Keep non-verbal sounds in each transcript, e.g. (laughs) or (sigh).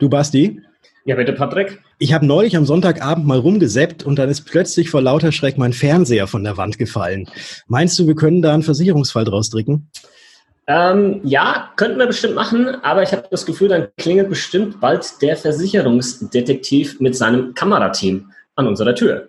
Du Basti? Ja, bitte, Patrick. Ich habe neulich am Sonntagabend mal rumgesäppt und dann ist plötzlich vor lauter Schreck mein Fernseher von der Wand gefallen. Meinst du, wir können da einen Versicherungsfall draus drücken? Ähm, ja, könnten wir bestimmt machen, aber ich habe das Gefühl, dann klingelt bestimmt bald der Versicherungsdetektiv mit seinem Kamerateam an unserer Tür.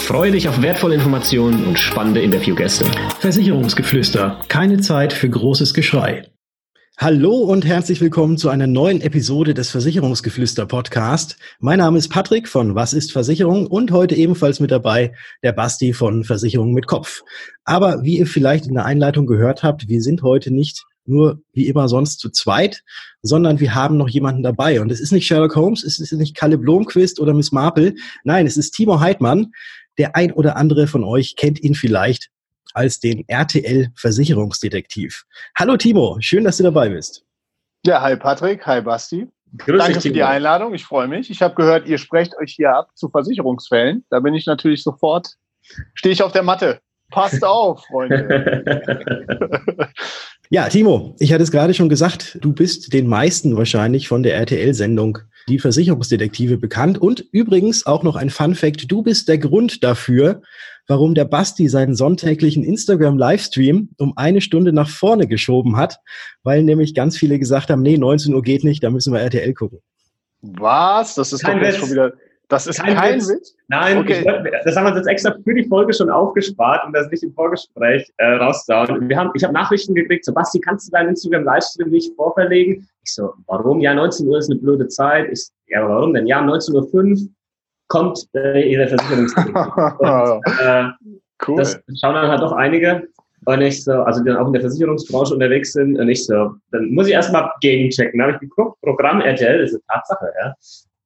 Freue dich auf wertvolle Informationen und spannende Interviewgäste. Versicherungsgeflüster. Keine Zeit für großes Geschrei. Hallo und herzlich willkommen zu einer neuen Episode des Versicherungsgeflüster Podcast. Mein Name ist Patrick von Was ist Versicherung und heute ebenfalls mit dabei der Basti von Versicherung mit Kopf. Aber wie ihr vielleicht in der Einleitung gehört habt, wir sind heute nicht nur wie immer sonst zu zweit, sondern wir haben noch jemanden dabei. Und es ist nicht Sherlock Holmes, es ist nicht Kalle Blomquist oder Miss Marple. Nein, es ist Timo Heidmann. Der ein oder andere von euch kennt ihn vielleicht als den RTL Versicherungsdetektiv. Hallo Timo, schön, dass du dabei bist. Ja, hi Patrick, hi Basti. Grüß Danke dich, für die Einladung, ich freue mich. Ich habe gehört, ihr sprecht euch hier ab zu Versicherungsfällen. Da bin ich natürlich sofort, stehe ich auf der Matte. Passt auf, Freunde. (laughs) ja, Timo, ich hatte es gerade schon gesagt, du bist den meisten wahrscheinlich von der RTL-Sendung die Versicherungsdetektive bekannt. Und übrigens auch noch ein Fun Fact, du bist der Grund dafür, warum der Basti seinen sonntäglichen Instagram-Livestream um eine Stunde nach vorne geschoben hat, weil nämlich ganz viele gesagt haben, nee, 19 Uhr geht nicht, da müssen wir RTL gucken. Was? Das ist Kein doch jetzt schon wieder das ist kein, kein Witz. Witz? Nein, okay. wollte, das haben wir uns jetzt extra für die Folge schon aufgespart, um das nicht im Vorgespräch äh, rauszuhauen. Wir haben, ich habe Nachrichten gekriegt, so Basti, kannst du deinen Instagram-Livestream nicht vorverlegen? Ich so, warum? Ja, 19 Uhr ist eine blöde Zeit. Ich, ja, warum denn? Ja, 19.05 Uhr kommt äh, ihre Versicherungspolitik. (laughs) äh, cool. Das schauen dann halt doch einige. Und ich so, also die dann auch in der Versicherungsbranche unterwegs sind. Und ich so, dann muss ich erstmal gegenchecken. Dann habe ich geguckt, Programm RTL, ist eine Tatsache, ja.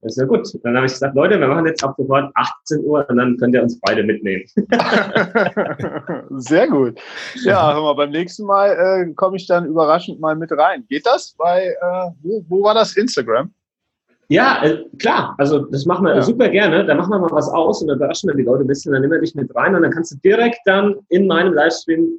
Das ist ja gut. Dann habe ich gesagt, Leute, wir machen jetzt ab sofort 18 Uhr und dann könnt ihr uns beide mitnehmen. (laughs) Sehr gut. Ja, hör mal, beim nächsten Mal äh, komme ich dann überraschend mal mit rein. Geht das? Bei, äh, wo, wo war das? Instagram? Ja, äh, klar. Also das machen wir ja. super gerne. Da machen wir mal was aus und dann überraschen wir die Leute ein bisschen. Dann nehmen wir dich mit rein und dann kannst du direkt dann in meinem Livestream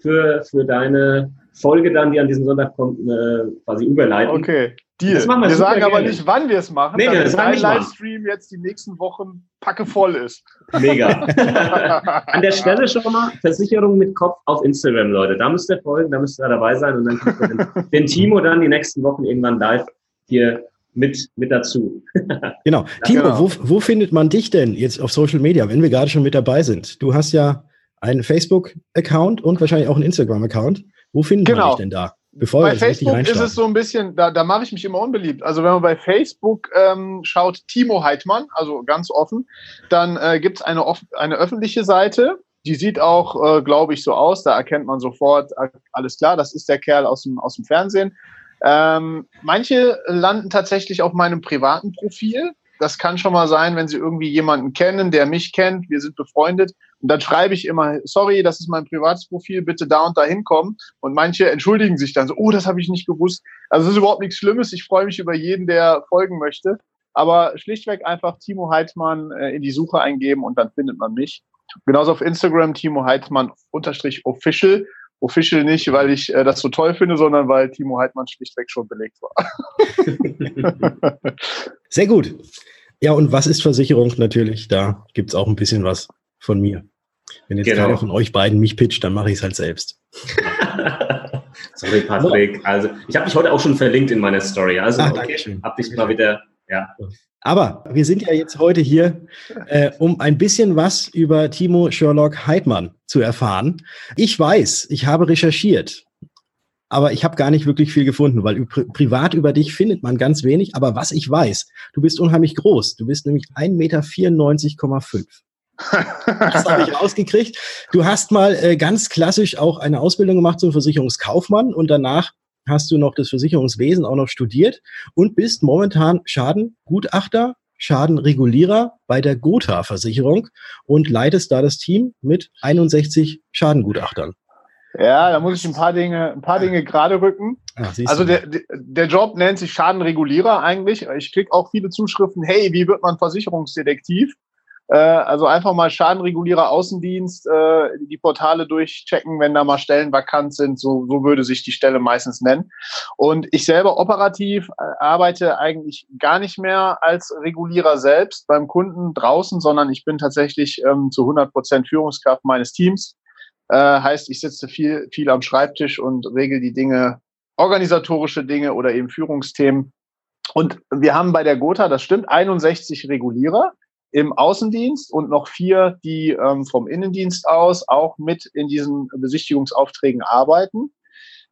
für, für deine Folge dann, die an diesem Sonntag kommt, äh, quasi überleiten. Okay. Deal. wir, wir sagen aber nicht, wann wir es machen, nee, damit dein Livestream jetzt die nächsten Wochen packe voll ist. Mega. (laughs) An der Stelle schon mal Versicherung mit Kopf auf Instagram, Leute. Da müsst ihr folgen, da müsst ihr dabei sein und dann kommt den, (laughs) den Timo dann die nächsten Wochen irgendwann live hier mit, mit dazu. (laughs) genau. Timo, genau. Wo, wo findet man dich denn jetzt auf Social Media, wenn wir gerade schon mit dabei sind? Du hast ja einen Facebook-Account und wahrscheinlich auch einen Instagram-Account. Wo findet genau. man dich denn da? Bevor bei Facebook ist es so ein bisschen, da, da mache ich mich immer unbeliebt. Also wenn man bei Facebook ähm, schaut, Timo Heidmann, also ganz offen, dann äh, gibt es eine, eine öffentliche Seite, die sieht auch, äh, glaube ich, so aus. Da erkennt man sofort, äh, alles klar, das ist der Kerl aus dem, aus dem Fernsehen. Ähm, manche landen tatsächlich auf meinem privaten Profil das kann schon mal sein, wenn Sie irgendwie jemanden kennen, der mich kennt, wir sind befreundet. Und dann schreibe ich immer, sorry, das ist mein privates Profil, bitte da und da hinkommen. Und manche entschuldigen sich dann so, oh, das habe ich nicht gewusst. Also es ist überhaupt nichts Schlimmes. Ich freue mich über jeden, der folgen möchte. Aber schlichtweg einfach Timo Heidmann äh, in die Suche eingeben und dann findet man mich. Genauso auf Instagram Timo Heidmann unterstrich official. Official nicht, weil ich äh, das so toll finde, sondern weil Timo Heidmann schlichtweg schon belegt war. (laughs) (laughs) Sehr gut. Ja, und was ist Versicherung natürlich? Da gibt es auch ein bisschen was von mir. Wenn jetzt genau. keiner von euch beiden mich pitcht, dann mache ich es halt selbst. (laughs) Sorry, Patrick. Also, ich habe dich heute auch schon verlinkt in meiner Story. Also, Ach, okay, hab dich mal wieder, ja. Aber wir sind ja jetzt heute hier, äh, um ein bisschen was über Timo Sherlock Heidmann zu erfahren. Ich weiß, ich habe recherchiert aber ich habe gar nicht wirklich viel gefunden, weil pri privat über dich findet man ganz wenig. Aber was ich weiß, du bist unheimlich groß. Du bist nämlich 1,94,5 Meter. Das habe ich (laughs) rausgekriegt. Du hast mal äh, ganz klassisch auch eine Ausbildung gemacht zum Versicherungskaufmann und danach hast du noch das Versicherungswesen auch noch studiert und bist momentan Schadengutachter, Schadenregulierer bei der Gotha-Versicherung und leitest da das Team mit 61 Schadengutachtern. Ja, da muss ich ein paar Dinge, ein paar Dinge gerade rücken. Ach, also der, der Job nennt sich Schadenregulierer eigentlich. Ich kriege auch viele Zuschriften, hey, wie wird man Versicherungsdetektiv? Äh, also einfach mal Schadenregulierer Außendienst, äh, die Portale durchchecken, wenn da mal Stellen vakant sind. So, so würde sich die Stelle meistens nennen. Und ich selber operativ äh, arbeite eigentlich gar nicht mehr als Regulierer selbst beim Kunden draußen, sondern ich bin tatsächlich ähm, zu 100 Prozent Führungskraft meines Teams äh, heißt, ich sitze viel, viel am Schreibtisch und regel die Dinge, organisatorische Dinge oder eben Führungsthemen. Und wir haben bei der Gotha, das stimmt, 61 Regulierer im Außendienst und noch vier, die ähm, vom Innendienst aus auch mit in diesen Besichtigungsaufträgen arbeiten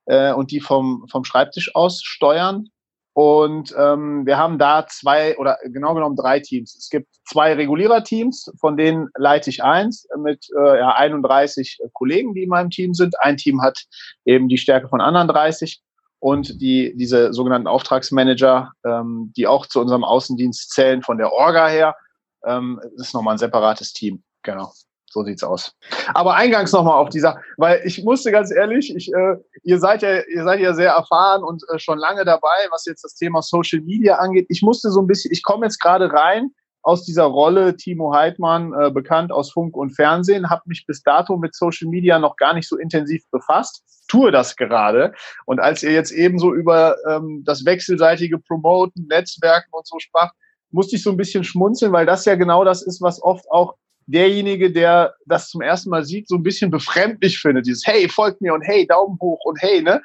äh, und die vom, vom Schreibtisch aus steuern. Und ähm, wir haben da zwei oder genau genommen drei Teams. Es gibt zwei Reguliererteams, von denen leite ich eins mit äh, ja, 31 Kollegen, die in meinem Team sind. Ein Team hat eben die Stärke von anderen 30 und die diese sogenannten Auftragsmanager, ähm, die auch zu unserem Außendienst zählen von der Orga her. Ähm, ist nochmal ein separates Team. Genau. So sieht's aus. Aber eingangs nochmal auf dieser, weil ich musste ganz ehrlich, ich, äh, ihr seid ja, ihr seid ja sehr erfahren und äh, schon lange dabei, was jetzt das Thema Social Media angeht. Ich musste so ein bisschen, ich komme jetzt gerade rein aus dieser Rolle Timo Heidmann, äh, bekannt aus Funk und Fernsehen, habe mich bis dato mit Social Media noch gar nicht so intensiv befasst, tue das gerade. Und als ihr jetzt eben so über ähm, das wechselseitige Promoten, Netzwerken und so sprach, musste ich so ein bisschen schmunzeln, weil das ja genau das ist, was oft auch derjenige, der das zum ersten Mal sieht, so ein bisschen befremdlich findet. Dieses Hey, folgt mir und hey, Daumen hoch und hey, ne?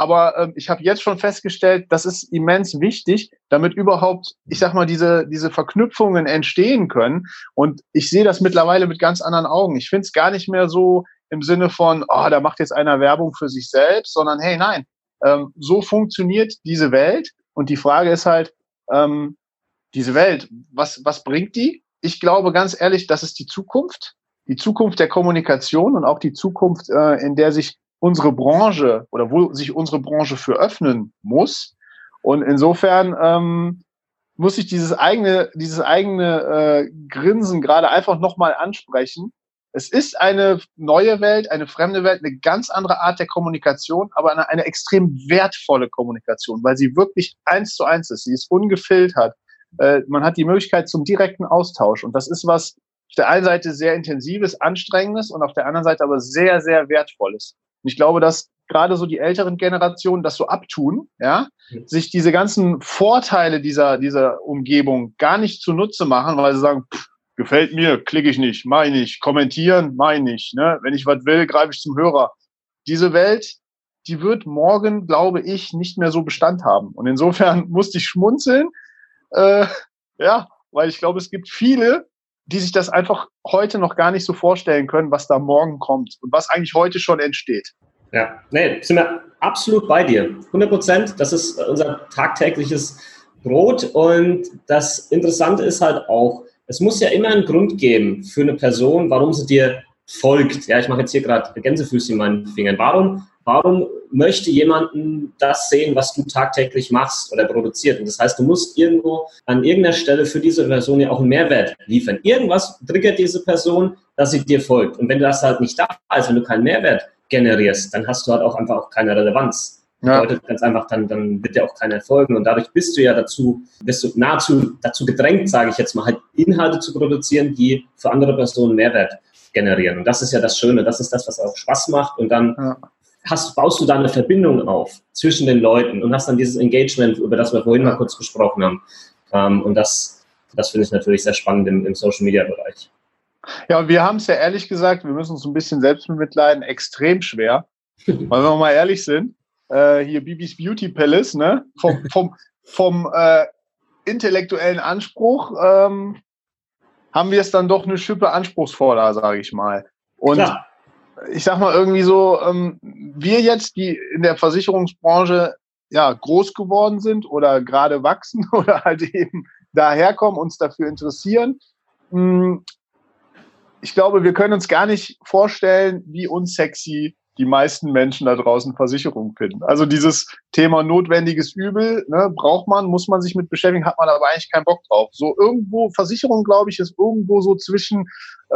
Aber ähm, ich habe jetzt schon festgestellt, das ist immens wichtig, damit überhaupt, ich sag mal, diese, diese Verknüpfungen entstehen können. Und ich sehe das mittlerweile mit ganz anderen Augen. Ich finde es gar nicht mehr so im Sinne von, oh, da macht jetzt einer Werbung für sich selbst, sondern hey, nein, ähm, so funktioniert diese Welt. Und die Frage ist halt, ähm, diese Welt, was, was bringt die? Ich glaube ganz ehrlich, das ist die Zukunft, die Zukunft der Kommunikation und auch die Zukunft, äh, in der sich unsere Branche oder wo sich unsere Branche für öffnen muss. Und insofern ähm, muss ich dieses eigene, dieses eigene äh, Grinsen gerade einfach nochmal ansprechen. Es ist eine neue Welt, eine fremde Welt, eine ganz andere Art der Kommunikation, aber eine, eine extrem wertvolle Kommunikation, weil sie wirklich eins zu eins ist. Sie ist ungefiltert. Äh, man hat die Möglichkeit zum direkten Austausch. Und das ist was auf der einen Seite sehr intensives, anstrengendes und auf der anderen Seite aber sehr, sehr wertvolles. Und ich glaube, dass gerade so die älteren Generationen das so abtun, ja, sich diese ganzen Vorteile dieser, dieser Umgebung gar nicht zunutze machen, weil sie sagen, pff, gefällt mir, klicke ich nicht, meine ich, kommentieren, meine ich, ne? wenn ich was will, greife ich zum Hörer. Diese Welt, die wird morgen, glaube ich, nicht mehr so Bestand haben. Und insofern (laughs) musste ich schmunzeln, äh, ja, weil ich glaube, es gibt viele, die sich das einfach heute noch gar nicht so vorstellen können, was da morgen kommt und was eigentlich heute schon entsteht. Ja, nee, sind wir absolut bei dir. 100 Prozent, das ist unser tagtägliches Brot und das Interessante ist halt auch, es muss ja immer einen Grund geben für eine Person, warum sie dir folgt. Ja, ich mache jetzt hier gerade Gänsefüßchen in meinen Fingern. Warum warum möchte jemanden das sehen, was du tagtäglich machst oder produziert? Und das heißt, du musst irgendwo an irgendeiner Stelle für diese Person ja auch einen Mehrwert liefern. Irgendwas triggert diese Person, dass sie dir folgt. Und wenn das halt nicht da ist, wenn du keinen Mehrwert generierst, dann hast du halt auch einfach auch keine Relevanz. Ja. Bedeutet ganz einfach, dann, dann wird dir auch keiner folgen. Und dadurch bist du ja dazu, bist du nahezu dazu gedrängt, sage ich jetzt mal, halt Inhalte zu produzieren, die für andere Personen Mehrwert generieren. Und das ist ja das Schöne, das ist das, was auch Spaß macht. Und dann ja hast, baust du da eine Verbindung auf zwischen den Leuten und hast dann dieses Engagement, über das wir vorhin mal kurz gesprochen haben. Ähm, und das, das finde ich natürlich sehr spannend im, im Social Media Bereich. Ja, und wir haben es ja ehrlich gesagt, wir müssen uns ein bisschen selbst mitleiden, extrem schwer. (laughs) weil wenn wir mal ehrlich sind, äh, hier Bibis Beauty Palace, ne? Vom, vom, vom äh, intellektuellen Anspruch ähm, haben wir es dann doch eine Schippe anspruchsvoller, sage ich mal. Und Klar ich sag mal irgendwie so, ähm, wir jetzt, die in der Versicherungsbranche ja groß geworden sind oder gerade wachsen (laughs) oder halt eben daherkommen, uns dafür interessieren. Hm, ich glaube, wir können uns gar nicht vorstellen, wie unsexy die meisten Menschen da draußen Versicherungen finden. Also dieses Thema notwendiges Übel, ne, braucht man, muss man sich mit beschäftigen, hat man aber eigentlich keinen Bock drauf. So irgendwo, Versicherung, glaube ich, ist irgendwo so zwischen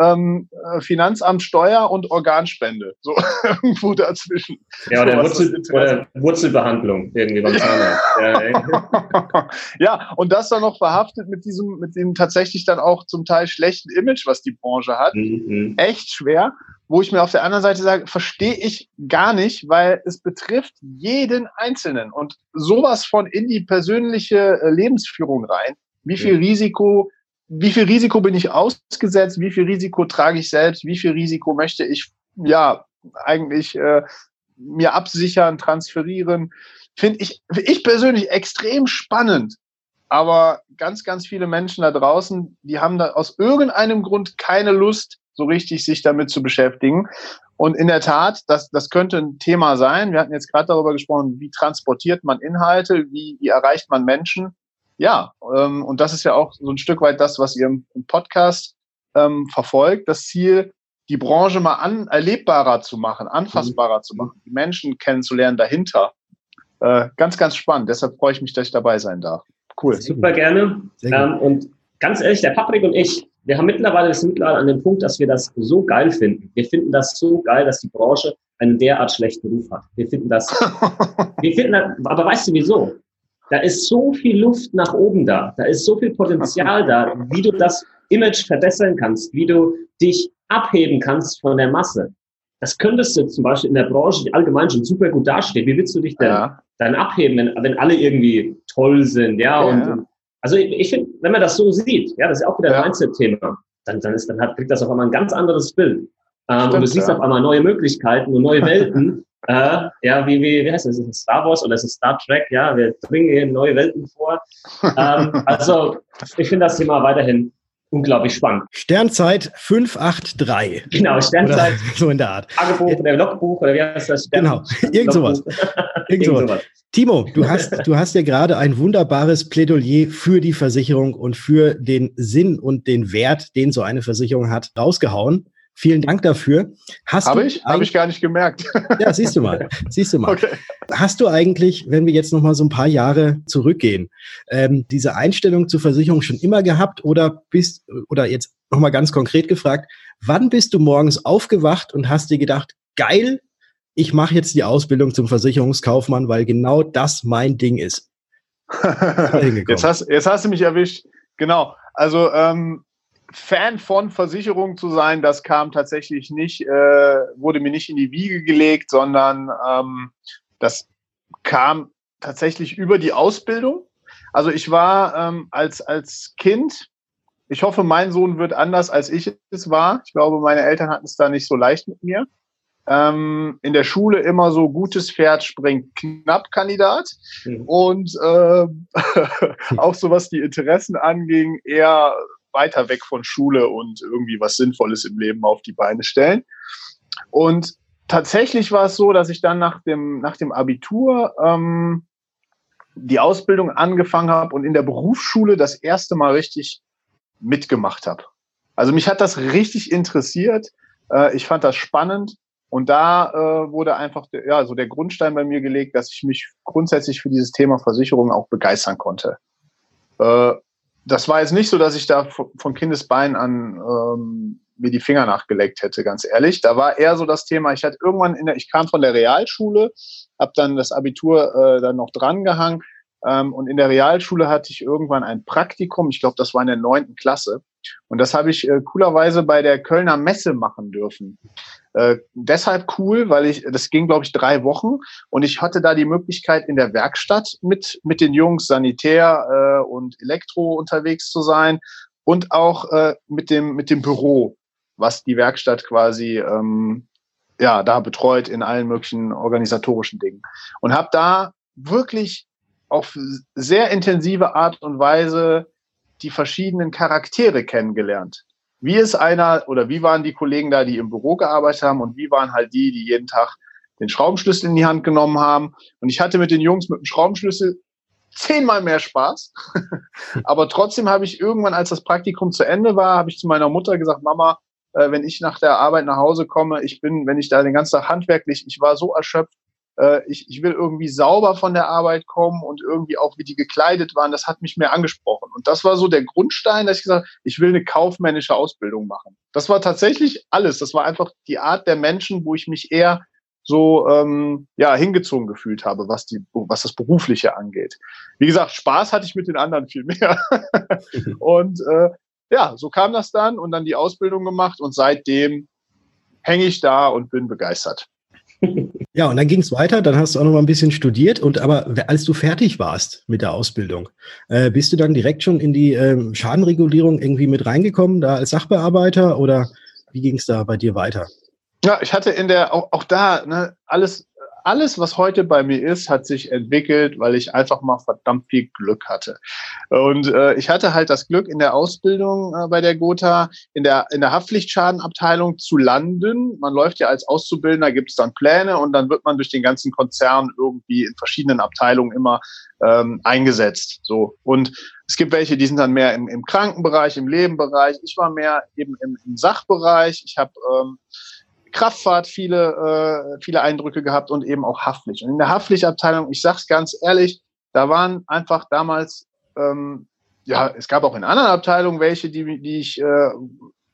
ähm, äh, Finanzamt, Steuer und Organspende. So (laughs) irgendwo dazwischen. Ja, oder, so, Wurzel, oder Wurzelbehandlung irgendwie beim Zahnarzt. ja, (laughs) ja, und das dann noch verhaftet mit diesem, mit dem tatsächlich dann auch zum Teil schlechten Image, was die Branche hat. Mhm. Echt schwer wo ich mir auf der anderen Seite sage, verstehe ich gar nicht, weil es betrifft jeden Einzelnen und sowas von in die persönliche äh, Lebensführung rein. Wie viel Risiko, wie viel Risiko bin ich ausgesetzt? Wie viel Risiko trage ich selbst? Wie viel Risiko möchte ich, ja, eigentlich äh, mir absichern, transferieren? Finde ich, ich persönlich extrem spannend. Aber ganz, ganz viele Menschen da draußen, die haben da aus irgendeinem Grund keine Lust, so richtig sich damit zu beschäftigen. Und in der Tat, das, das könnte ein Thema sein. Wir hatten jetzt gerade darüber gesprochen, wie transportiert man Inhalte, wie, wie erreicht man Menschen. Ja, ähm, und das ist ja auch so ein Stück weit das, was ihr im, im Podcast ähm, verfolgt. Das Ziel, die Branche mal an, erlebbarer zu machen, anfassbarer mhm. zu machen, die Menschen kennenzulernen dahinter. Äh, ganz, ganz spannend. Deshalb freue ich mich, dass ich dabei sein darf. Cool. Super gerne. Ähm, und ganz ehrlich, der Patrick und ich, wir haben mittlerweile, sind mittlerweile an dem Punkt, dass wir das so geil finden. Wir finden das so geil, dass die Branche einen derart schlechten Ruf hat. Wir finden das, (laughs) wir finden das, aber weißt du wieso? Da ist so viel Luft nach oben da. Da ist so viel Potenzial da, wie du das Image verbessern kannst, wie du dich abheben kannst von der Masse. Das könntest du zum Beispiel in der Branche, die allgemein schon super gut dasteht. Wie willst du dich denn ja. dann abheben, wenn, wenn alle irgendwie toll sind, ja, ja. und also ich, ich finde, wenn man das so sieht, ja, das ist ja auch wieder ein Mindset-Thema, dann, dann, ist, dann hat, kriegt das auf einmal ein ganz anderes Bild. Ähm, Stimmt, und du siehst ja. auf einmal neue Möglichkeiten und neue Welten. (laughs) äh, ja, wie, wie, wie heißt das? Ist es Star Wars oder ist es Star Trek? Ja, wir dringen hier neue Welten vor. ähm, (laughs) also, ich finde das Thema weiterhin unglaublich spannend. Sternzeit 583. Genau, Sternzeit. Oder (laughs) so in der Art. Tagebuch oder Logbuch oder wie heißt das? Stern (laughs) genau, (laughs) irgend sowas. Irgend sowas. Timo, du hast, du hast ja gerade ein wunderbares Plädoyer für die Versicherung und für den Sinn und den Wert, den so eine Versicherung hat, rausgehauen. Vielen Dank dafür. Habe ich? Habe ich gar nicht gemerkt. (laughs) Ja, siehst du mal. Siehst du mal. Okay. Hast du eigentlich, wenn wir jetzt noch mal so ein paar Jahre zurückgehen, ähm, diese Einstellung zur Versicherung schon immer gehabt oder bist oder jetzt noch mal ganz konkret gefragt, wann bist du morgens aufgewacht und hast dir gedacht, geil, ich mache jetzt die Ausbildung zum Versicherungskaufmann, weil genau das mein Ding ist. (laughs) jetzt, hast, jetzt hast du mich erwischt. Genau. Also ähm, Fan von Versicherungen zu sein, das kam tatsächlich nicht, äh, wurde mir nicht in die Wiege gelegt, sondern ähm, das kam tatsächlich über die Ausbildung. Also ich war ähm, als, als Kind, ich hoffe, mein Sohn wird anders, als ich es war. Ich glaube, meine Eltern hatten es da nicht so leicht mit mir. Ähm, in der Schule immer so gutes Pferd springt knapp Kandidat mhm. und äh, (laughs) auch so was die Interessen anging, eher weiter weg von Schule und irgendwie was Sinnvolles im Leben auf die Beine stellen. Und tatsächlich war es so, dass ich dann nach dem, nach dem Abitur ähm, die Ausbildung angefangen habe und in der Berufsschule das erste Mal richtig mitgemacht habe. Also mich hat das richtig interessiert. Äh, ich fand das spannend. Und da äh, wurde einfach der, ja, so der Grundstein bei mir gelegt, dass ich mich grundsätzlich für dieses Thema Versicherung auch begeistern konnte. Äh, das war jetzt nicht so, dass ich da von Kindesbein an ähm, mir die Finger nachgeleckt hätte, ganz ehrlich. Da war eher so das Thema, ich hatte irgendwann in der, ich kam von der Realschule, habe dann das Abitur äh, dann noch drangehangen ähm, und in der Realschule hatte ich irgendwann ein Praktikum, ich glaube, das war in der neunten Klasse. Und das habe ich äh, coolerweise bei der Kölner Messe machen dürfen. Äh, deshalb cool, weil ich, das ging, glaube ich, drei Wochen und ich hatte da die Möglichkeit, in der Werkstatt mit, mit den Jungs Sanitär äh, und Elektro unterwegs zu sein und auch äh, mit, dem, mit dem Büro, was die Werkstatt quasi ähm, ja, da betreut in allen möglichen organisatorischen Dingen. Und habe da wirklich auf sehr intensive Art und Weise die verschiedenen Charaktere kennengelernt. Wie ist einer oder wie waren die Kollegen da, die im Büro gearbeitet haben und wie waren halt die, die jeden Tag den Schraubenschlüssel in die Hand genommen haben. Und ich hatte mit den Jungs mit dem Schraubenschlüssel zehnmal mehr Spaß. (laughs) Aber trotzdem habe ich irgendwann, als das Praktikum zu Ende war, habe ich zu meiner Mutter gesagt, Mama, äh, wenn ich nach der Arbeit nach Hause komme, ich bin, wenn ich da den ganzen Tag handwerklich, ich war so erschöpft, äh, ich, ich will irgendwie sauber von der Arbeit kommen und irgendwie auch, wie die gekleidet waren, das hat mich mehr angesprochen. Und das war so der Grundstein, dass ich gesagt habe, ich will eine kaufmännische Ausbildung machen. Das war tatsächlich alles. Das war einfach die Art der Menschen, wo ich mich eher so ähm, ja hingezogen gefühlt habe, was die was das berufliche angeht. Wie gesagt, Spaß hatte ich mit den anderen viel mehr. (laughs) und äh, ja, so kam das dann und dann die Ausbildung gemacht und seitdem hänge ich da und bin begeistert. (laughs) Ja, und dann ging es weiter, dann hast du auch noch mal ein bisschen studiert und aber als du fertig warst mit der Ausbildung, äh, bist du dann direkt schon in die ähm, Schadenregulierung irgendwie mit reingekommen, da als Sachbearbeiter oder wie ging es da bei dir weiter? Ja, ich hatte in der, auch, auch da, ne, alles, alles, was heute bei mir ist, hat sich entwickelt, weil ich einfach mal verdammt viel Glück hatte. Und äh, ich hatte halt das Glück, in der Ausbildung äh, bei der Gotha in der, in der Haftpflichtschadenabteilung zu landen. Man läuft ja als Auszubildender, gibt es dann Pläne und dann wird man durch den ganzen Konzern irgendwie in verschiedenen Abteilungen immer ähm, eingesetzt. So. Und es gibt welche, die sind dann mehr im, im Krankenbereich, im Lebenbereich. Ich war mehr eben im, im Sachbereich. Ich habe ähm, Kraftfahrt viele, äh, viele Eindrücke gehabt und eben auch Haftpflicht. Und in der Haftpflichtabteilung, ich sag's ganz ehrlich, da waren einfach damals, ähm, ja, es gab auch in anderen Abteilungen welche, die, die ich, äh,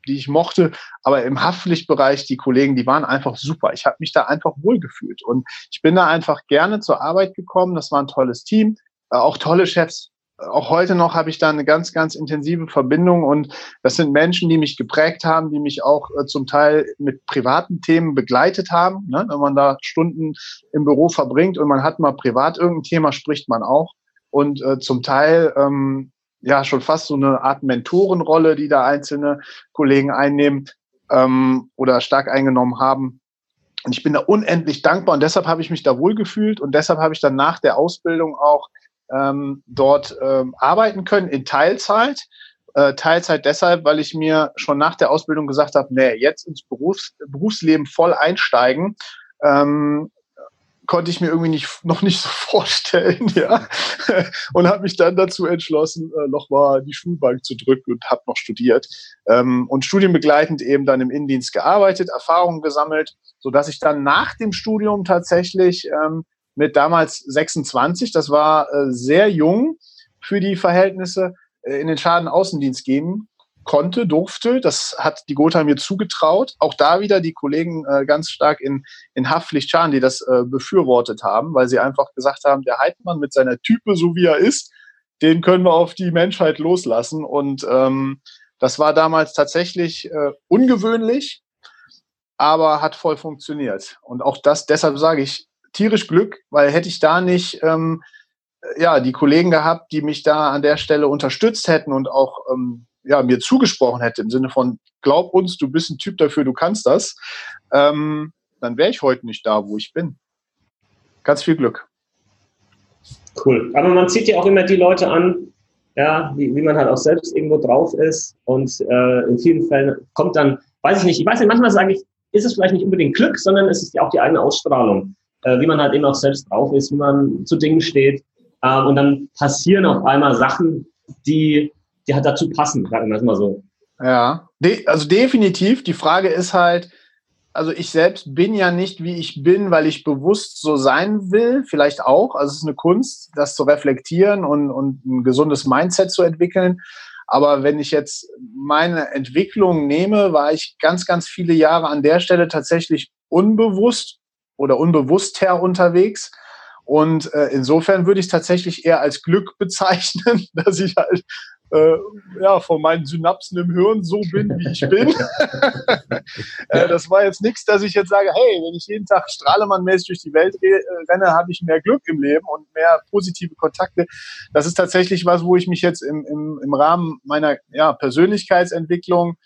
die ich mochte, aber im Haftpflichtbereich, die Kollegen, die waren einfach super. Ich habe mich da einfach wohlgefühlt und ich bin da einfach gerne zur Arbeit gekommen. Das war ein tolles Team, äh, auch tolle Chefs, auch heute noch habe ich da eine ganz, ganz intensive Verbindung und das sind Menschen, die mich geprägt haben, die mich auch äh, zum Teil mit privaten Themen begleitet haben. Ne? Wenn man da Stunden im Büro verbringt und man hat mal privat irgendein Thema, spricht man auch. Und äh, zum Teil ähm, ja schon fast so eine Art Mentorenrolle, die da einzelne Kollegen einnehmen ähm, oder stark eingenommen haben. Und ich bin da unendlich dankbar und deshalb habe ich mich da wohlgefühlt und deshalb habe ich dann nach der Ausbildung auch ähm, dort ähm, arbeiten können in Teilzeit. Äh, Teilzeit deshalb, weil ich mir schon nach der Ausbildung gesagt habe, nee, jetzt ins Berufs Berufsleben voll einsteigen, ähm, konnte ich mir irgendwie nicht, (laughs) noch nicht so vorstellen, (laughs) ja. Und habe mich dann dazu entschlossen, äh, nochmal die Schulbank zu drücken und habe noch studiert. Ähm, und studienbegleitend eben dann im Innendienst gearbeitet, Erfahrungen gesammelt, so dass ich dann nach dem Studium tatsächlich ähm, mit damals 26, das war äh, sehr jung für die Verhältnisse, äh, in den Schadenaußendienst gehen konnte, durfte. Das hat die Gotha mir zugetraut. Auch da wieder die Kollegen äh, ganz stark in, in Haftpflicht Schaden, die das befürwortet haben, weil sie einfach gesagt haben, der Heidmann mit seiner Type, so wie er ist, den können wir auf die Menschheit loslassen. Und ähm, das war damals tatsächlich ungewöhnlich, aber hat voll funktioniert. Und auch das, deshalb sage ich, tierisch Glück, weil hätte ich da nicht ähm, ja, die Kollegen gehabt, die mich da an der Stelle unterstützt hätten und auch ähm, ja, mir zugesprochen hätte im Sinne von, glaub uns, du bist ein Typ dafür, du kannst das, ähm, dann wäre ich heute nicht da, wo ich bin. Ganz viel Glück. Cool. Aber man zieht ja auch immer die Leute an, ja, wie, wie man halt auch selbst irgendwo drauf ist. Und äh, in vielen Fällen kommt dann, weiß ich nicht, ich weiß nicht, manchmal sage ich, ist es vielleicht nicht unbedingt Glück, sondern es ist ja auch die eigene Ausstrahlung äh, wie man halt eben auch selbst drauf ist, wie man zu Dingen steht. Ähm, und dann passieren auf einmal Sachen, die, die halt dazu passen, sagen wir es mal so. Ja, de also definitiv. Die Frage ist halt, also ich selbst bin ja nicht, wie ich bin, weil ich bewusst so sein will, vielleicht auch. Also es ist eine Kunst, das zu reflektieren und, und ein gesundes Mindset zu entwickeln. Aber wenn ich jetzt meine Entwicklung nehme, war ich ganz, ganz viele Jahre an der Stelle tatsächlich unbewusst oder unbewusster unterwegs. Und äh, insofern würde ich es tatsächlich eher als Glück bezeichnen, (laughs) dass ich halt äh, ja, von meinen Synapsen im Hirn so bin, wie ich bin. (laughs) (laughs) äh, das war jetzt nichts, dass ich jetzt sage, hey, wenn ich jeden Tag strahlemannmäßig durch die Welt äh, renne, habe ich mehr Glück im Leben und mehr positive Kontakte. Das ist tatsächlich was, wo ich mich jetzt im, im, im Rahmen meiner ja, Persönlichkeitsentwicklung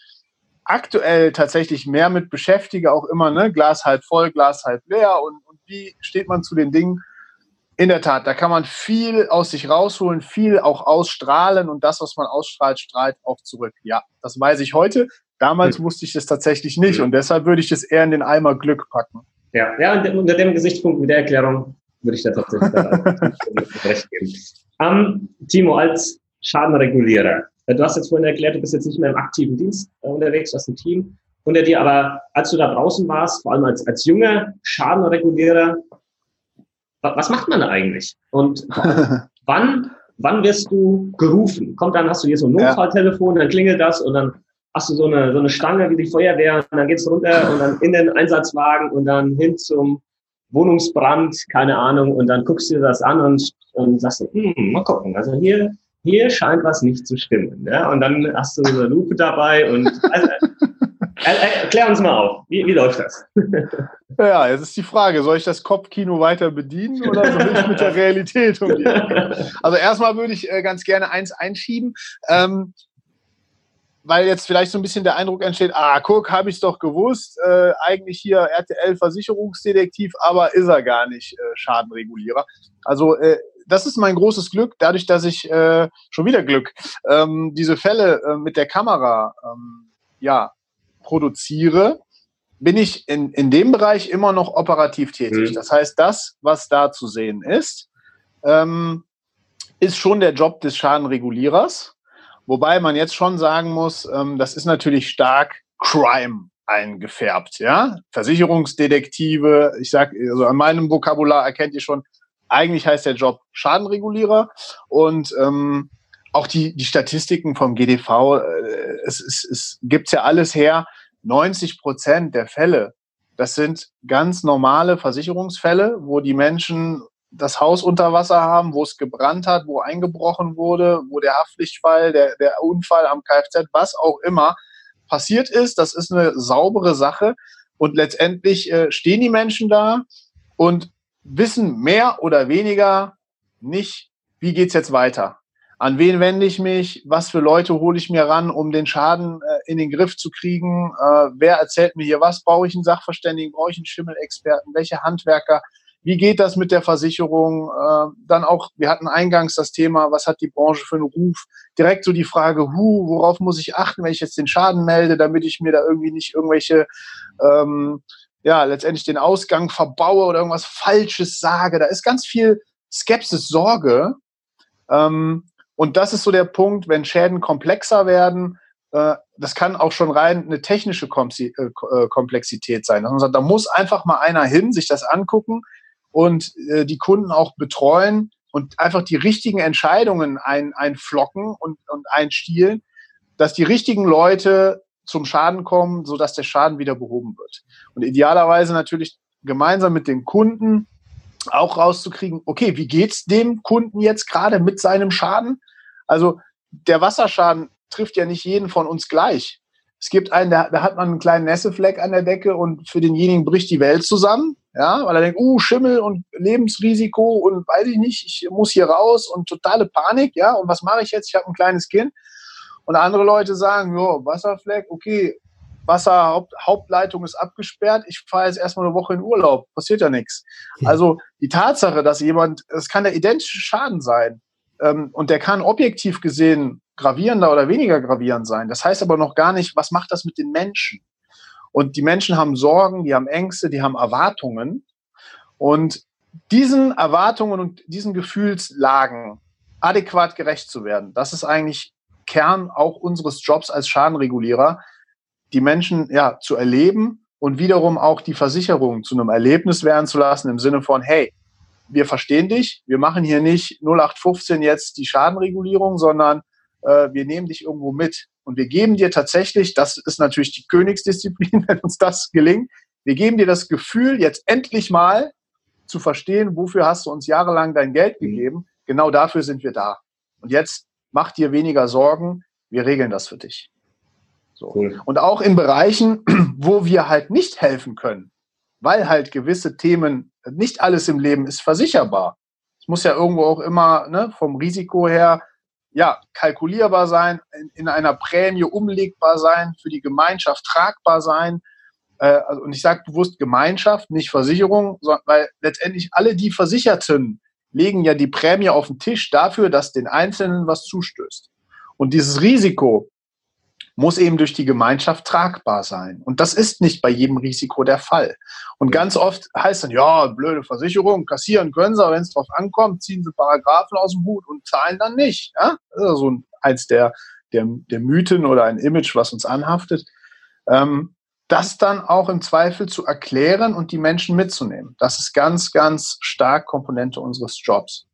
aktuell tatsächlich mehr mit beschäftige, auch immer, ne, Glas halb voll, Glas halb leer und, und wie steht man zu den Dingen? In der Tat, da kann man viel aus sich rausholen, viel auch ausstrahlen und das, was man ausstrahlt, strahlt auch zurück. Ja, das weiß ich heute. Damals mhm. wusste ich das tatsächlich nicht und deshalb würde ich das eher in den Eimer Glück packen. Ja, ja, unter dem Gesichtspunkt mit der Erklärung würde ich da tatsächlich (laughs) recht geben. Um, Timo, als Schadenregulierer, Du hast jetzt vorhin erklärt, du bist jetzt nicht mehr im aktiven Dienst äh, unterwegs, du hast ein Team. unter dir, aber als du da draußen warst, vor allem als, als junger Schadenregulierer, was macht man da eigentlich? Und (laughs) wann, wann wirst du gerufen? Kommt dann, hast du hier so ein Notfalltelefon, dann klingelt das und dann hast du so eine, so eine Stange wie die Feuerwehr und dann geht's runter und dann in den Einsatzwagen und dann hin zum Wohnungsbrand, keine Ahnung, und dann guckst du dir das an und, und sagst, hm, mal gucken, also hier, hier scheint was nicht zu stimmen. Ja? Und dann hast du eine Lupe dabei und (laughs) also, Erklär uns mal auf, wie, wie läuft das? Ja, jetzt ist die Frage, soll ich das Kopfkino weiter bedienen oder soll ich mit der Realität umgehen? Also erstmal würde ich äh, ganz gerne eins einschieben. Ähm, weil jetzt vielleicht so ein bisschen der Eindruck entsteht, ah, guck, habe ich es doch gewusst, äh, eigentlich hier RTL Versicherungsdetektiv, aber ist er gar nicht äh, Schadenregulierer. Also äh, das ist mein großes Glück, dadurch, dass ich äh, schon wieder Glück ähm, diese Fälle äh, mit der Kamera ähm, ja produziere, bin ich in, in dem Bereich immer noch operativ tätig. Mhm. Das heißt, das, was da zu sehen ist, ähm, ist schon der Job des Schadenregulierers. Wobei man jetzt schon sagen muss, ähm, das ist natürlich stark Crime eingefärbt, ja. Versicherungsdetektive, ich sag, also an meinem Vokabular erkennt ihr schon, eigentlich heißt der Job Schadenregulierer und ähm, auch die, die Statistiken vom GDV, äh, es, es, es gibt's ja alles her. 90 Prozent der Fälle, das sind ganz normale Versicherungsfälle, wo die Menschen das Haus unter Wasser haben, wo es gebrannt hat, wo eingebrochen wurde, wo der Haftpflichtfall, der, der Unfall am Kfz, was auch immer passiert ist. Das ist eine saubere Sache. Und letztendlich äh, stehen die Menschen da und wissen mehr oder weniger nicht, wie geht's jetzt weiter? An wen wende ich mich, was für Leute hole ich mir ran, um den Schaden äh, in den Griff zu kriegen, äh, wer erzählt mir hier was, brauche ich einen Sachverständigen, brauche ich einen Schimmelexperten, welche Handwerker, wie geht das mit der Versicherung, äh, dann auch, wir hatten eingangs das Thema, was hat die Branche für einen Ruf, direkt so die Frage, hu, worauf muss ich achten, wenn ich jetzt den Schaden melde, damit ich mir da irgendwie nicht irgendwelche ähm, ja, letztendlich den Ausgang verbaue oder irgendwas Falsches sage. Da ist ganz viel Skepsis, Sorge. Ähm, und das ist so der Punkt, wenn Schäden komplexer werden, äh, das kann auch schon rein eine technische äh, äh, Komplexität sein. sagt, da muss einfach mal einer hin, sich das angucken und die Kunden auch betreuen und einfach die richtigen Entscheidungen ein, einflocken und, und einstielen, dass die richtigen Leute zum Schaden kommen, sodass der Schaden wieder behoben wird. Und idealerweise natürlich gemeinsam mit den Kunden auch rauszukriegen, okay, wie geht's dem Kunden jetzt gerade mit seinem Schaden? Also der Wasserschaden trifft ja nicht jeden von uns gleich. Es gibt einen, da, da hat man einen kleinen Nässefleck an der Decke und für denjenigen bricht die Welt zusammen, ja, weil er denkt, uh, Schimmel und Lebensrisiko und weiß ich nicht, ich muss hier raus und totale Panik, ja, und was mache ich jetzt? Ich habe ein kleines Kind. Und andere Leute sagen, ja, Wasserfleck, okay, Wasserhauptleitung ist abgesperrt, ich fahre jetzt erstmal eine Woche in Urlaub, passiert ja nichts. Also die Tatsache, dass jemand, es kann der identische Schaden sein ähm, und der kann objektiv gesehen gravierender oder weniger gravierend sein. Das heißt aber noch gar nicht, was macht das mit den Menschen? Und die Menschen haben Sorgen, die haben Ängste, die haben Erwartungen. Und diesen Erwartungen und diesen Gefühlslagen adäquat gerecht zu werden, das ist eigentlich Kern auch unseres Jobs als Schadenregulierer, die Menschen ja zu erleben und wiederum auch die Versicherung zu einem Erlebnis werden zu lassen im Sinne von, hey, wir verstehen dich, wir machen hier nicht 0815 jetzt die Schadenregulierung, sondern äh, wir nehmen dich irgendwo mit. Und wir geben dir tatsächlich, das ist natürlich die Königsdisziplin, (laughs) wenn uns das gelingt, wir geben dir das Gefühl, jetzt endlich mal zu verstehen, wofür hast du uns jahrelang dein Geld mhm. gegeben. Genau dafür sind wir da. Und jetzt mach dir weniger Sorgen, wir regeln das für dich. So. Cool. Und auch in Bereichen, (clears throat) wo wir halt nicht helfen können, weil halt gewisse Themen, nicht alles im Leben ist versicherbar. Es muss ja irgendwo auch immer ne, vom Risiko her ja, kalkulierbar sein, in, in, einer Prämie umlegbar sein, für die Gemeinschaft tragbar sein. Äh, also, und ich sage bewusst Gemeinschaft, nicht Versicherung, sondern, weil letztendlich alle die Versicherten legen ja die Prämie auf den Tisch dafür, dass den Einzelnen was zustößt. Und dieses Risiko, muss eben durch die Gemeinschaft tragbar sein. Und das ist nicht bei jedem Risiko der Fall. Und ganz oft heißt dann, ja, blöde Versicherung, kassieren können sie, aber wenn es drauf ankommt, ziehen sie Paragraphen aus dem Hut und zahlen dann nicht. Ja? Das ist so eins der, der, der Mythen oder ein Image, was uns anhaftet. Ähm, das dann auch im Zweifel zu erklären und die Menschen mitzunehmen. Das ist ganz, ganz stark Komponente unseres Jobs.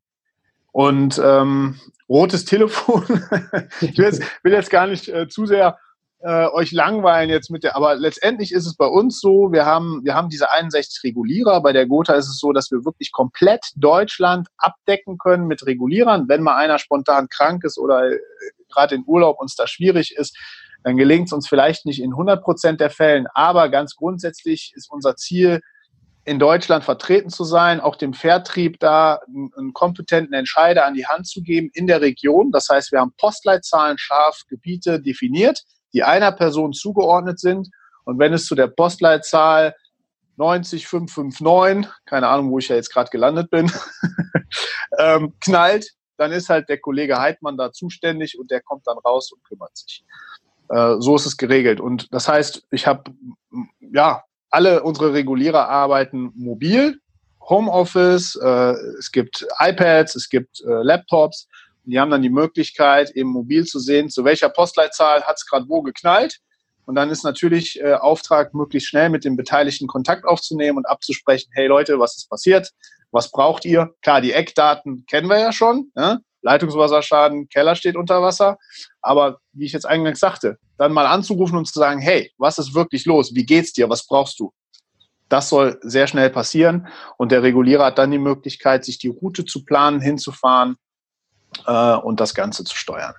Und ähm, rotes Telefon, (laughs) ich will jetzt, will jetzt gar nicht äh, zu sehr äh, euch langweilen jetzt mit der, aber letztendlich ist es bei uns so, wir haben, wir haben diese 61 Regulierer. Bei der Gotha ist es so, dass wir wirklich komplett Deutschland abdecken können mit Regulierern. Wenn mal einer spontan krank ist oder äh, gerade in Urlaub uns da schwierig ist, dann gelingt es uns vielleicht nicht in 100 Prozent der Fällen, aber ganz grundsätzlich ist unser Ziel, in Deutschland vertreten zu sein, auch dem Vertrieb da einen kompetenten Entscheider an die Hand zu geben in der Region. Das heißt, wir haben Postleitzahlen scharf Gebiete definiert, die einer Person zugeordnet sind. Und wenn es zu der Postleitzahl 90559, keine Ahnung, wo ich ja jetzt gerade gelandet bin, (laughs) ähm, knallt, dann ist halt der Kollege Heidmann da zuständig und der kommt dann raus und kümmert sich. Äh, so ist es geregelt. Und das heißt, ich habe, ja, alle unsere Regulierer arbeiten mobil, Homeoffice, äh, es gibt iPads, es gibt äh, Laptops. Die haben dann die Möglichkeit, eben mobil zu sehen, zu welcher Postleitzahl hat es gerade wo geknallt. Und dann ist natürlich äh, Auftrag, möglichst schnell mit den Beteiligten Kontakt aufzunehmen und abzusprechen, hey Leute, was ist passiert? Was braucht ihr? Klar, die Eckdaten kennen wir ja schon. Ne? Leitungswasserschaden, Keller steht unter Wasser. Aber wie ich jetzt eingangs sagte, dann mal anzurufen und zu sagen, hey, was ist wirklich los? Wie geht's dir? Was brauchst du? Das soll sehr schnell passieren und der Regulierer hat dann die Möglichkeit, sich die Route zu planen, hinzufahren äh, und das Ganze zu steuern.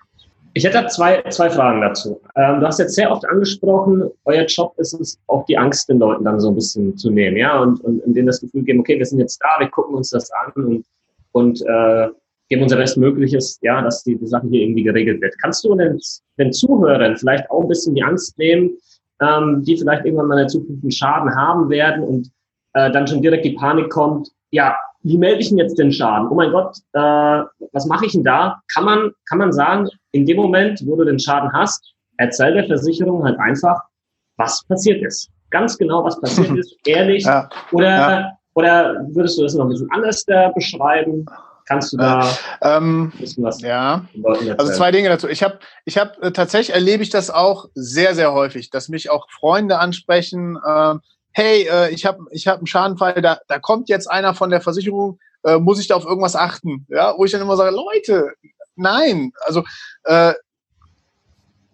Ich hätte zwei, zwei Fragen dazu. Ähm, du hast jetzt sehr oft angesprochen, euer Job ist es, auch die Angst den Leuten dann so ein bisschen zu nehmen, ja, und, und, und denen das Gefühl geben, okay, wir sind jetzt da, wir gucken uns das an und, und äh, geben unser Bestmögliches, ja, dass die, die Sache hier irgendwie geregelt wird. Kannst du den, den Zuhörern vielleicht auch ein bisschen die Angst nehmen, ähm, die vielleicht irgendwann mal in der Zukunft einen Schaden haben werden und äh, dann schon direkt die Panik kommt, ja, wie melde ich denn jetzt den Schaden? Oh mein Gott, äh, was mache ich denn da? Kann man, kann man sagen, in dem Moment, wo du den Schaden hast, erzähl der Versicherung halt einfach, was passiert ist. Ganz genau, was passiert (laughs) ist, ehrlich. Ja. Oder, ja. oder würdest du das noch ein bisschen anders äh, beschreiben? Kannst du da ähm, was ja. Also zwei Dinge dazu. Ich habe, ich habe äh, tatsächlich erlebe ich das auch sehr, sehr häufig, dass mich auch Freunde ansprechen. Äh, hey, äh, ich habe, ich habe einen Schadenfall. Da, da kommt jetzt einer von der Versicherung. Äh, muss ich da auf irgendwas achten? Ja, wo ich dann immer sage, Leute, nein. Also äh,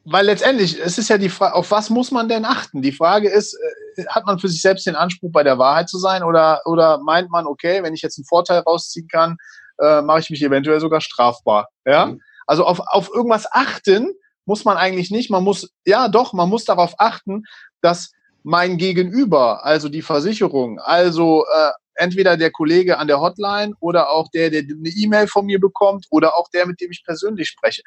weil letztendlich, es ist ja die Frage, auf was muss man denn achten? Die Frage ist, äh, hat man für sich selbst den Anspruch, bei der Wahrheit zu sein oder, oder meint man, okay, wenn ich jetzt einen Vorteil rausziehen kann, äh, mache ich mich eventuell sogar strafbar. Ja? Mhm. Also auf, auf irgendwas achten muss man eigentlich nicht. Man muss, ja doch, man muss darauf achten, dass mein Gegenüber, also die Versicherung, also äh, entweder der Kollege an der Hotline oder auch der, der eine E-Mail von mir bekommt oder auch der, mit dem ich persönlich spreche,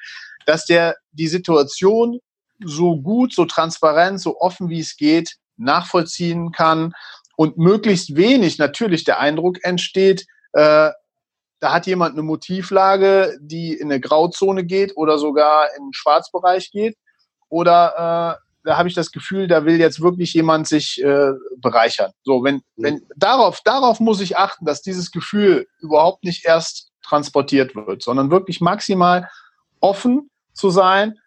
dass der die Situation so gut, so transparent, so offen wie es geht nachvollziehen kann und möglichst wenig natürlich der Eindruck entsteht, äh, da hat jemand eine Motivlage, die in eine Grauzone geht oder sogar in den Schwarzbereich geht. Oder äh, da habe ich das Gefühl, da will jetzt wirklich jemand sich äh, bereichern. So, wenn, mhm. wenn darauf, darauf muss ich achten, dass dieses Gefühl überhaupt nicht erst transportiert wird, sondern wirklich maximal offen zu sein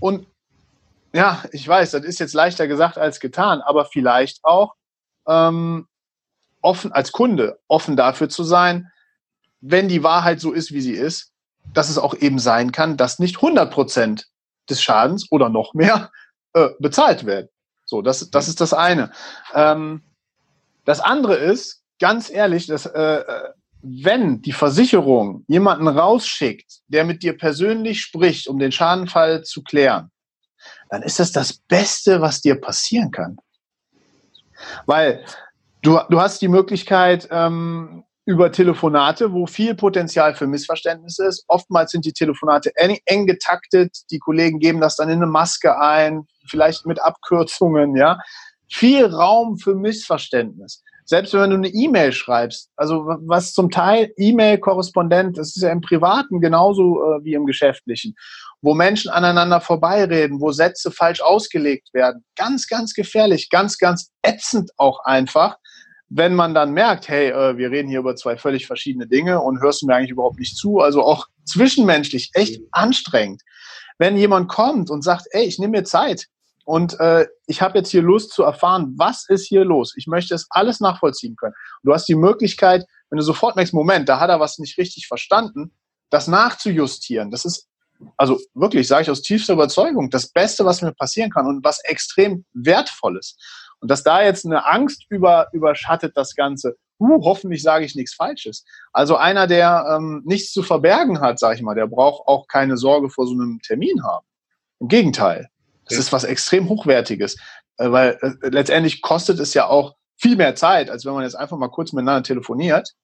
und ja, ich weiß, das ist jetzt leichter gesagt als getan, aber vielleicht auch ähm, offen als Kunde offen dafür zu sein, wenn die Wahrheit so ist, wie sie ist, dass es auch eben sein kann, dass nicht 100 Prozent des Schadens oder noch mehr äh, bezahlt werden. So, das, das ist das eine. Ähm, das andere ist, ganz ehrlich, dass, äh, äh, wenn die Versicherung jemanden rausschickt, der mit dir persönlich spricht, um den Schadenfall zu klären, dann ist das das Beste, was dir passieren kann. Weil du, du hast die Möglichkeit, ähm, über Telefonate, wo viel Potenzial für Missverständnisse ist. Oftmals sind die Telefonate eng, eng, getaktet. Die Kollegen geben das dann in eine Maske ein, vielleicht mit Abkürzungen, ja. Viel Raum für Missverständnis. Selbst wenn du eine E-Mail schreibst, also was zum Teil E-Mail-Korrespondent, das ist ja im Privaten genauso äh, wie im Geschäftlichen, wo Menschen aneinander vorbeireden, wo Sätze falsch ausgelegt werden. Ganz, ganz gefährlich, ganz, ganz ätzend auch einfach wenn man dann merkt, hey, äh, wir reden hier über zwei völlig verschiedene Dinge und hörst du mir eigentlich überhaupt nicht zu, also auch zwischenmenschlich echt mhm. anstrengend. Wenn jemand kommt und sagt, ey, ich nehme mir Zeit, und äh, ich habe jetzt hier Lust zu erfahren, was ist hier los. Ich möchte es alles nachvollziehen können. Und du hast die Möglichkeit, wenn du sofort merkst, Moment, da hat er was nicht richtig verstanden, das nachzujustieren. Das ist also wirklich, sage ich aus tiefster Überzeugung, das Beste, was mir passieren kann und was extrem wertvolles. Und dass da jetzt eine Angst über, überschattet das Ganze, uh, hoffentlich sage ich nichts Falsches. Also einer, der ähm, nichts zu verbergen hat, sage ich mal, der braucht auch keine Sorge vor so einem Termin haben. Im Gegenteil, das ist was extrem Hochwertiges, äh, weil äh, letztendlich kostet es ja auch viel mehr Zeit, als wenn man jetzt einfach mal kurz miteinander telefoniert.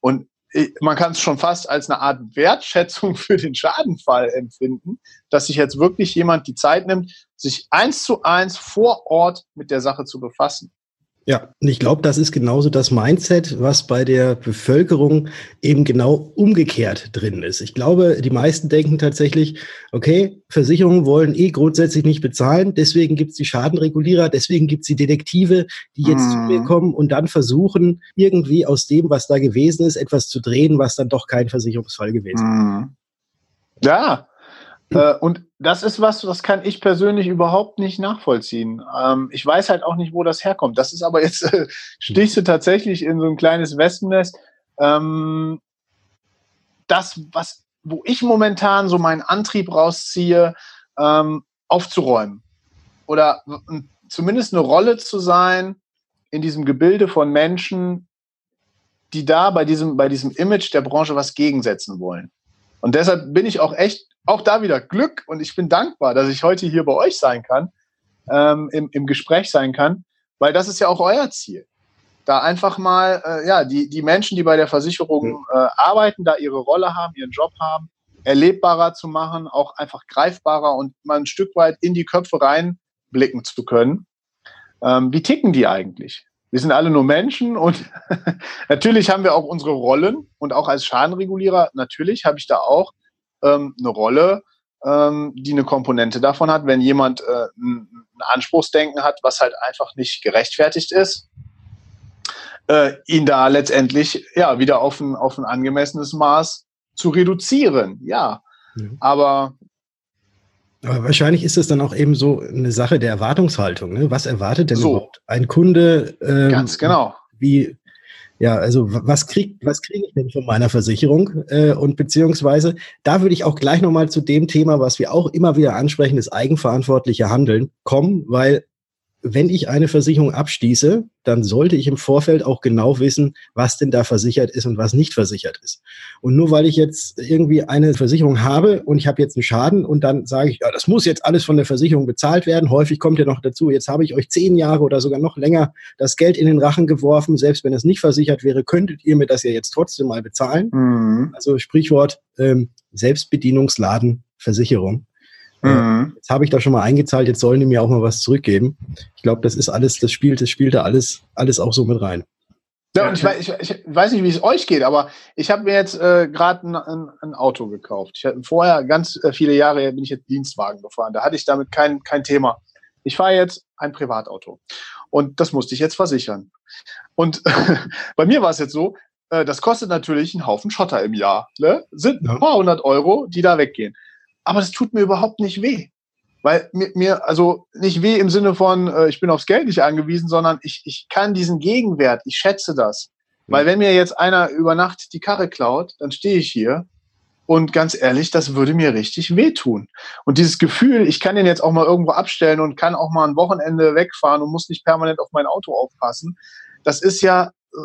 Und man kann es schon fast als eine Art Wertschätzung (laughs) für den Schadenfall empfinden, dass sich jetzt wirklich jemand die Zeit nimmt, sich eins zu eins vor Ort mit der Sache zu befassen. Ja, und ich glaube, das ist genauso das Mindset, was bei der Bevölkerung eben genau umgekehrt drin ist. Ich glaube, die meisten denken tatsächlich, okay, Versicherungen wollen eh grundsätzlich nicht bezahlen, deswegen gibt's die Schadenregulierer, deswegen gibt's die Detektive, die jetzt mhm. zu mir mhm. kommen und dann versuchen, irgendwie aus dem, was da gewesen ist, etwas zu drehen, was dann doch kein Versicherungsfall gewesen ist. Mhm. Ja, äh, und das ist was, das kann ich persönlich überhaupt nicht nachvollziehen. Ähm, ich weiß halt auch nicht, wo das herkommt. Das ist aber jetzt, äh, stichst du tatsächlich in so ein kleines Wespennest. Ähm, das, was, wo ich momentan so meinen Antrieb rausziehe, ähm, aufzuräumen. Oder zumindest eine Rolle zu sein in diesem Gebilde von Menschen, die da bei diesem, bei diesem Image der Branche was gegensetzen wollen. Und deshalb bin ich auch echt auch da wieder Glück und ich bin dankbar, dass ich heute hier bei euch sein kann, ähm, im, im Gespräch sein kann, weil das ist ja auch euer Ziel. Da einfach mal, äh, ja, die, die Menschen, die bei der Versicherung äh, arbeiten, da ihre Rolle haben, ihren Job haben, erlebbarer zu machen, auch einfach greifbarer und mal ein Stück weit in die Köpfe reinblicken zu können. Ähm, wie ticken die eigentlich? Wir sind alle nur Menschen und (laughs) natürlich haben wir auch unsere Rollen und auch als Schadenregulierer, natürlich habe ich da auch ähm, eine Rolle, ähm, die eine Komponente davon hat, wenn jemand äh, ein, ein Anspruchsdenken hat, was halt einfach nicht gerechtfertigt ist, äh, ihn da letztendlich ja wieder auf ein, auf ein angemessenes Maß zu reduzieren. Ja, ja. aber aber wahrscheinlich ist es dann auch eben so eine Sache der Erwartungshaltung. Ne? Was erwartet denn so. überhaupt ein Kunde? Ähm, Ganz genau. Wie, ja, also was krieg, was kriege ich denn von meiner Versicherung? Äh, und beziehungsweise, da würde ich auch gleich nochmal zu dem Thema, was wir auch immer wieder ansprechen, das eigenverantwortliche Handeln kommen, weil wenn ich eine Versicherung abschließe, dann sollte ich im Vorfeld auch genau wissen, was denn da versichert ist und was nicht versichert ist. Und nur weil ich jetzt irgendwie eine Versicherung habe und ich habe jetzt einen Schaden und dann sage ich, ja, das muss jetzt alles von der Versicherung bezahlt werden. Häufig kommt ja noch dazu, jetzt habe ich euch zehn Jahre oder sogar noch länger das Geld in den Rachen geworfen. Selbst wenn es nicht versichert wäre, könntet ihr mir das ja jetzt trotzdem mal bezahlen. Mhm. Also Sprichwort ähm, Selbstbedienungsladen Versicherung. Mhm. Jetzt habe ich da schon mal eingezahlt, jetzt sollen die mir auch mal was zurückgeben. Ich glaube, das ist alles, das spielt, das spielt da alles, alles auch so mit rein. Ja, und ich weiß, ich, ich weiß nicht, wie es euch geht, aber ich habe mir jetzt äh, gerade ein, ein, ein, Auto gekauft. Ich hatte vorher ganz äh, viele Jahre bin ich jetzt Dienstwagen gefahren. Da hatte ich damit kein, kein Thema. Ich fahre jetzt ein Privatauto. Und das musste ich jetzt versichern. Und (laughs) bei mir war es jetzt so, äh, das kostet natürlich einen Haufen Schotter im Jahr. Ne? Sind ein paar hundert Euro, die da weggehen aber das tut mir überhaupt nicht weh. Weil mir, mir also nicht weh im Sinne von, äh, ich bin aufs Geld nicht angewiesen, sondern ich, ich kann diesen Gegenwert, ich schätze das. Mhm. Weil wenn mir jetzt einer über Nacht die Karre klaut, dann stehe ich hier und ganz ehrlich, das würde mir richtig wehtun. Und dieses Gefühl, ich kann den jetzt auch mal irgendwo abstellen und kann auch mal ein Wochenende wegfahren und muss nicht permanent auf mein Auto aufpassen, das ist ja, äh,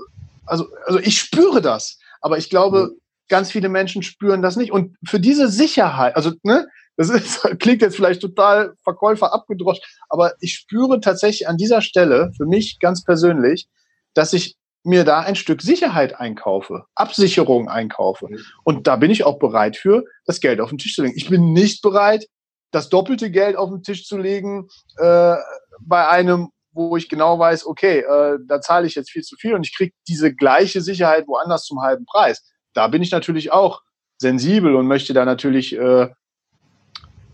also, also ich spüre das. Aber ich glaube, mhm ganz viele Menschen spüren das nicht. Und für diese Sicherheit, also ne, das ist, (laughs) klingt jetzt vielleicht total Verkäufer abgedroschen, aber ich spüre tatsächlich an dieser Stelle, für mich ganz persönlich, dass ich mir da ein Stück Sicherheit einkaufe, Absicherung einkaufe. Und da bin ich auch bereit für, das Geld auf den Tisch zu legen. Ich bin nicht bereit, das doppelte Geld auf den Tisch zu legen äh, bei einem, wo ich genau weiß, okay, äh, da zahle ich jetzt viel zu viel und ich kriege diese gleiche Sicherheit woanders zum halben Preis da bin ich natürlich auch sensibel und möchte da natürlich äh,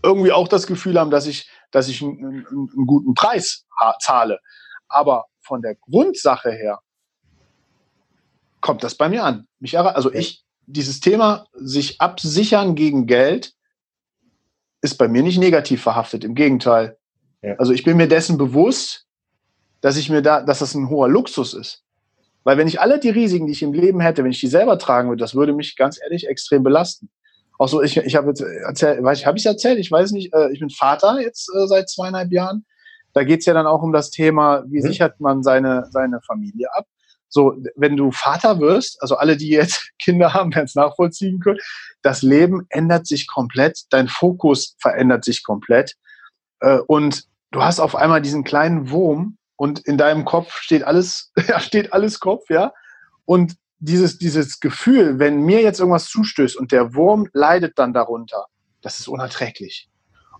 irgendwie auch das Gefühl haben, dass ich, dass ich einen, einen guten Preis zahle. Aber von der Grundsache her kommt das bei mir an. Mich, also ich, dieses Thema, sich absichern gegen Geld, ist bei mir nicht negativ verhaftet. Im Gegenteil. Ja. Also ich bin mir dessen bewusst, dass ich mir da, dass das ein hoher Luxus ist. Weil wenn ich alle die Risiken, die ich im Leben hätte, wenn ich die selber tragen würde, das würde mich ganz ehrlich extrem belasten. Auch so, ich, ich habe jetzt erzählt, weiß ich, habe ich erzählt? Ich weiß nicht, äh, ich bin Vater jetzt äh, seit zweieinhalb Jahren. Da geht's ja dann auch um das Thema, wie mhm. sichert man seine, seine Familie ab. So, wenn du Vater wirst, also alle, die jetzt (laughs) Kinder haben, werden es nachvollziehen können, das Leben ändert sich komplett, dein Fokus verändert sich komplett. Äh, und du hast auf einmal diesen kleinen Wurm und in deinem Kopf steht alles, (laughs) ja, steht alles Kopf, ja. Und dieses, dieses Gefühl, wenn mir jetzt irgendwas zustößt und der Wurm leidet dann darunter, das ist unerträglich.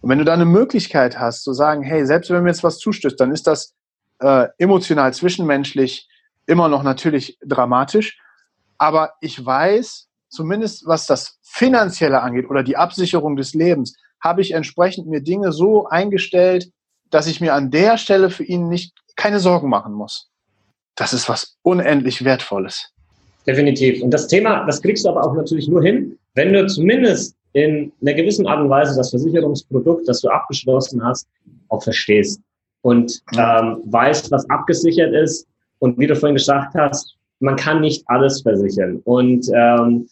Und wenn du da eine Möglichkeit hast, zu sagen, hey, selbst wenn mir jetzt was zustößt, dann ist das äh, emotional, zwischenmenschlich immer noch natürlich dramatisch. Aber ich weiß, zumindest was das Finanzielle angeht oder die Absicherung des Lebens, habe ich entsprechend mir Dinge so eingestellt, dass ich mir an der Stelle für ihn nicht keine Sorgen machen muss. Das ist was unendlich Wertvolles. Definitiv. Und das Thema, das kriegst du aber auch natürlich nur hin, wenn du zumindest in einer gewissen Art und Weise das Versicherungsprodukt, das du abgeschlossen hast, auch verstehst und ähm, weißt, was abgesichert ist. Und wie du vorhin gesagt hast, man kann nicht alles versichern. Und ähm,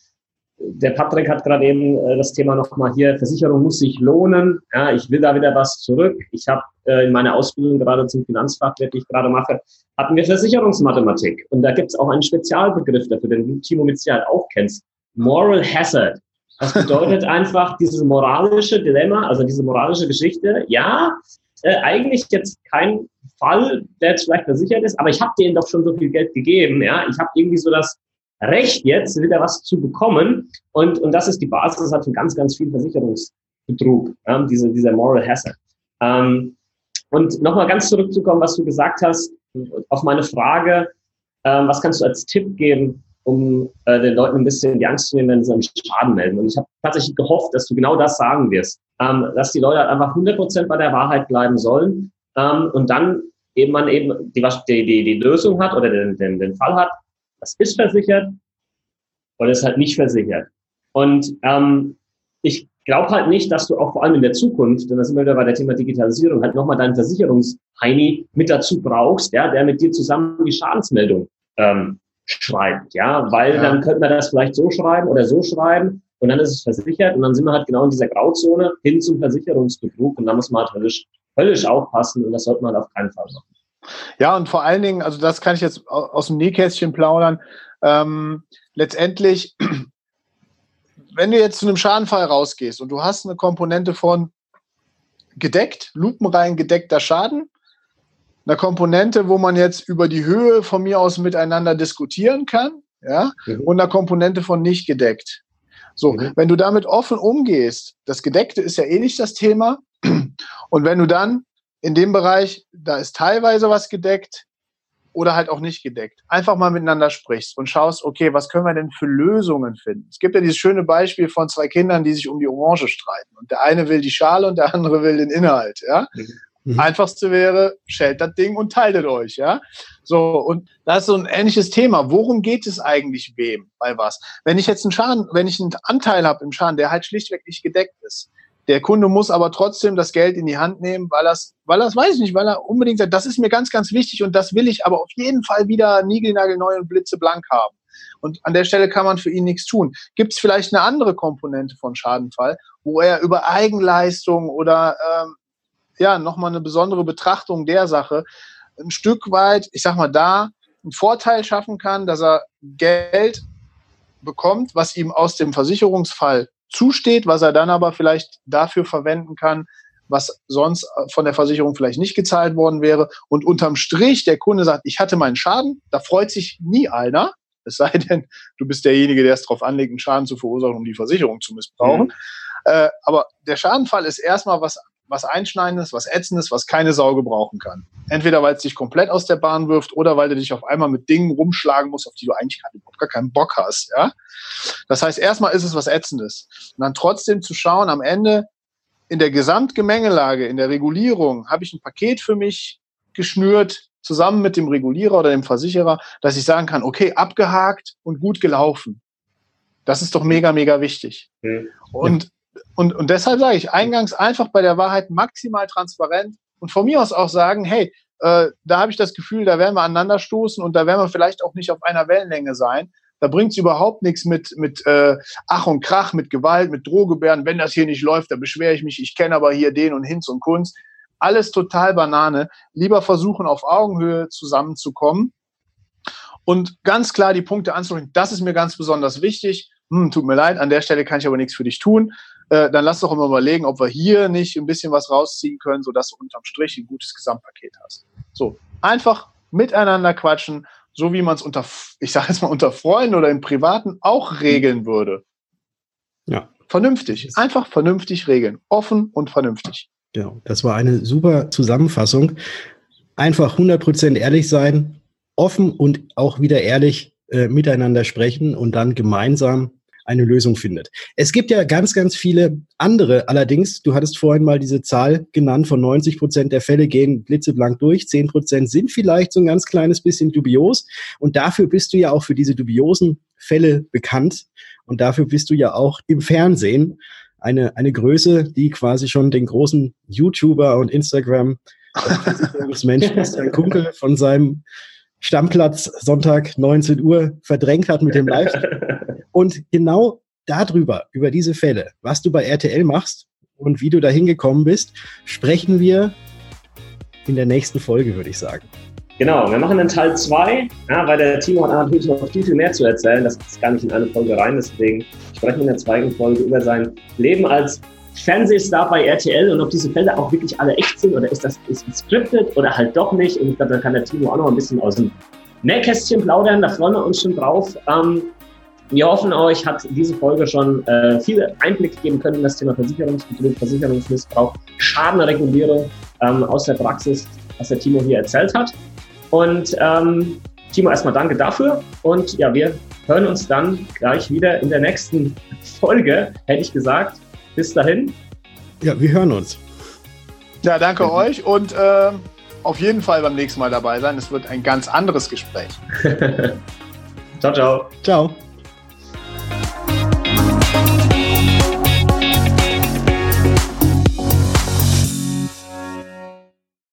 der Patrick hat gerade eben äh, das Thema nochmal hier, Versicherung muss sich lohnen. Ja, ich will da wieder was zurück. Ich habe äh, in meiner Ausbildung gerade zum Finanzfachwirt, die ich gerade mache, hatten wir Versicherungsmathematik. Und da gibt es auch einen Spezialbegriff dafür, den du, Timo, mit Sicherheit auch kennst. Moral Hazard. Das bedeutet (laughs) einfach dieses moralische Dilemma, also diese moralische Geschichte. Ja, äh, eigentlich jetzt kein Fall, der jetzt vielleicht versichert ist, aber ich habe denen doch schon so viel Geld gegeben. Ja, ich habe irgendwie so das Recht jetzt wieder was zu bekommen. Und, und das ist die Basis halt für ganz, ganz viel Versicherungsbetrug, ja, diese, dieser Moral Hazard. Ähm, und nochmal ganz zurückzukommen, was du gesagt hast, auf meine Frage, ähm, was kannst du als Tipp geben, um äh, den Leuten ein bisschen die Angst zu nehmen, wenn sie einen Schaden melden. Und ich habe tatsächlich gehofft, dass du genau das sagen wirst, ähm, dass die Leute halt einfach 100% bei der Wahrheit bleiben sollen ähm, und dann eben man eben die, die, die, die Lösung hat oder den, den, den Fall hat, das ist versichert oder ist halt nicht versichert. Und ähm, ich glaube halt nicht, dass du auch vor allem in der Zukunft, und da sind wir wieder bei der Thema Digitalisierung, halt nochmal deinen Versicherungsheini mit dazu brauchst, ja, der mit dir zusammen die Schadensmeldung ähm, schreibt, ja, weil ja. dann könnte man das vielleicht so schreiben oder so schreiben und dann ist es versichert und dann sind wir halt genau in dieser Grauzone hin zum Versicherungsbetrug und da muss man halt höllisch, höllisch aufpassen und das sollte man auf keinen Fall machen. Ja, und vor allen Dingen, also das kann ich jetzt aus dem Nähkästchen plaudern. Ähm, letztendlich, (clears throat) wenn du jetzt zu einem Schadenfall rausgehst und du hast eine Komponente von gedeckt, lupenrein gedeckter Schaden, einer Komponente, wo man jetzt über die Höhe von mir aus miteinander diskutieren kann, ja, mhm. und einer Komponente von nicht gedeckt. So, mhm. wenn du damit offen umgehst, das Gedeckte ist ja eh nicht das Thema, (clears throat) und wenn du dann in dem Bereich, da ist teilweise was gedeckt oder halt auch nicht gedeckt, einfach mal miteinander sprichst und schaust, okay, was können wir denn für Lösungen finden? Es gibt ja dieses schöne Beispiel von zwei Kindern, die sich um die Orange streiten und der eine will die Schale und der andere will den Inhalt, ja. Mhm. Einfachste wäre, schält das Ding und teiltet euch, ja. So, und das ist so ein ähnliches Thema. Worum geht es eigentlich wem bei was? Wenn ich jetzt einen Schaden, wenn ich einen Anteil habe im Schaden, der halt schlichtweg nicht gedeckt ist, der Kunde muss aber trotzdem das Geld in die Hand nehmen, weil das, weil das weiß ich nicht, weil er unbedingt sagt, das ist mir ganz, ganz wichtig und das will ich aber auf jeden Fall wieder niegelnagelneu und blitzeblank haben. Und an der Stelle kann man für ihn nichts tun. Gibt es vielleicht eine andere Komponente von Schadenfall, wo er über Eigenleistung oder ähm, ja nochmal eine besondere Betrachtung der Sache ein Stück weit, ich sag mal, da einen Vorteil schaffen kann, dass er Geld bekommt, was ihm aus dem Versicherungsfall zusteht, was er dann aber vielleicht dafür verwenden kann, was sonst von der Versicherung vielleicht nicht gezahlt worden wäre. Und unterm Strich der Kunde sagt, ich hatte meinen Schaden, da freut sich nie einer. Es sei denn, du bist derjenige, der es darauf anlegt, einen Schaden zu verursachen, um die Versicherung zu missbrauchen. Mhm. Äh, aber der Schadenfall ist erstmal was was Einschneidendes, was Ätzendes, was keine Sau gebrauchen kann. Entweder weil es dich komplett aus der Bahn wirft oder weil du dich auf einmal mit Dingen rumschlagen musst, auf die du eigentlich gar keinen Bock hast. Ja? Das heißt, erstmal ist es was Ätzendes. Und dann trotzdem zu schauen, am Ende in der Gesamtgemengelage, in der Regulierung, habe ich ein Paket für mich geschnürt, zusammen mit dem Regulierer oder dem Versicherer, dass ich sagen kann, okay, abgehakt und gut gelaufen. Das ist doch mega, mega wichtig. Mhm. Und und, und deshalb sage ich eingangs einfach bei der Wahrheit maximal transparent und von mir aus auch sagen, hey, äh, da habe ich das Gefühl, da werden wir aneinander stoßen und da werden wir vielleicht auch nicht auf einer Wellenlänge sein. Da bringt es überhaupt nichts mit, mit äh, Ach und Krach, mit Gewalt, mit Drohgebärden. Wenn das hier nicht läuft, dann beschwere ich mich. Ich kenne aber hier den und Hinz und Kunst. Alles total Banane. Lieber versuchen, auf Augenhöhe zusammenzukommen und ganz klar die Punkte anzusprechen. Das ist mir ganz besonders wichtig. Hm, tut mir leid, an der Stelle kann ich aber nichts für dich tun. Äh, dann lass doch immer überlegen, ob wir hier nicht ein bisschen was rausziehen können, sodass du unterm Strich ein gutes Gesamtpaket hast. So, einfach miteinander quatschen, so wie man es unter, ich sage jetzt mal, unter Freunden oder im Privaten auch regeln würde. Ja. Vernünftig. Einfach vernünftig regeln. Offen und vernünftig. Genau. Das war eine super Zusammenfassung. Einfach 100% ehrlich sein, offen und auch wieder ehrlich äh, miteinander sprechen und dann gemeinsam eine Lösung findet. Es gibt ja ganz, ganz viele andere. Allerdings, du hattest vorhin mal diese Zahl genannt, von 90 Prozent der Fälle gehen blitzeblank durch. 10 Prozent sind vielleicht so ein ganz kleines bisschen dubios. Und dafür bist du ja auch für diese dubiosen Fälle bekannt. Und dafür bist du ja auch im Fernsehen eine, eine Größe, die quasi schon den großen YouTuber und Instagram (laughs) Mensch Christian Kunkel von seinem Stammplatz Sonntag 19 Uhr verdrängt hat mit dem Live. (laughs) Und genau darüber, über diese Fälle, was du bei RTL machst und wie du da hingekommen bist, sprechen wir in der nächsten Folge, würde ich sagen. Genau, wir machen dann Teil 2, ja, weil der Timo hat natürlich noch viel, viel mehr zu erzählen. Das ist gar nicht in eine Folge rein, deswegen sprechen wir in der zweiten Folge über sein Leben als Fernsehstar bei RTL und ob diese Fälle auch wirklich alle echt sind oder ist das ist scripted oder halt doch nicht. Und ich glaube, da kann der Timo auch noch ein bisschen aus dem Nähkästchen plaudern. Da freuen wir uns schon drauf. Ähm, wir hoffen, euch hat diese Folge schon äh, viele Einblicke geben können in das Thema Versicherungsbetrug, Versicherungsmissbrauch, Schadenregulierung ähm, aus der Praxis, was der Timo hier erzählt hat. Und ähm, Timo, erstmal danke dafür. Und ja, wir hören uns dann gleich wieder in der nächsten Folge, hätte ich gesagt. Bis dahin. Ja, wir hören uns. Ja, danke mhm. euch und äh, auf jeden Fall beim nächsten Mal dabei sein. Es wird ein ganz anderes Gespräch. (laughs) (laughs) ciao, ciao. Ciao.